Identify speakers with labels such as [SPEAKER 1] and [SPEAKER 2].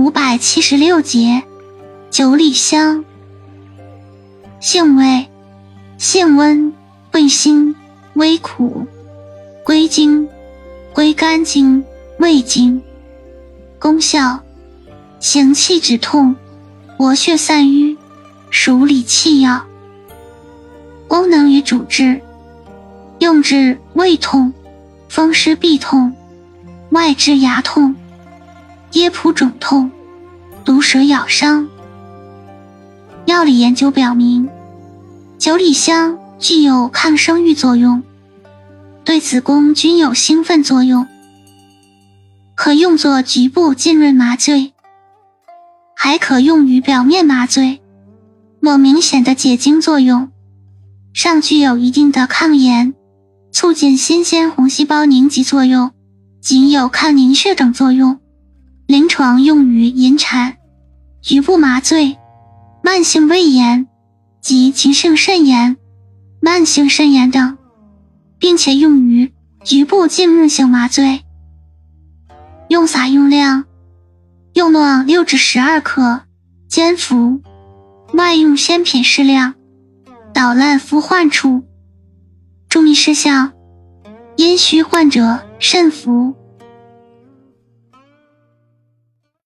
[SPEAKER 1] 五百七十六节，九里香。性味：性温，味辛，微苦，归经：归肝经、胃经。功效：行气止痛，活血散瘀，属理气药。功能与主治：用治胃痛、风湿痹痛、外治牙痛。噎蹼肿痛、毒蛇咬伤。药理研究表明，九里香具有抗生育作用，对子宫均有兴奋作用，可用作局部浸润麻醉，还可用于表面麻醉，某明显的解痉作用，尚具有一定的抗炎、促进新鲜红细胞凝集作用，仅有抗凝血等作用。临床用于引产、局部麻醉、慢性胃炎及急性肾炎、慢性肾炎等，并且用于局部浸润性麻醉。用撒用量：用量六至十二克，煎服。外用鲜品适量，捣烂敷患处。注意事项：阴虚患者慎服。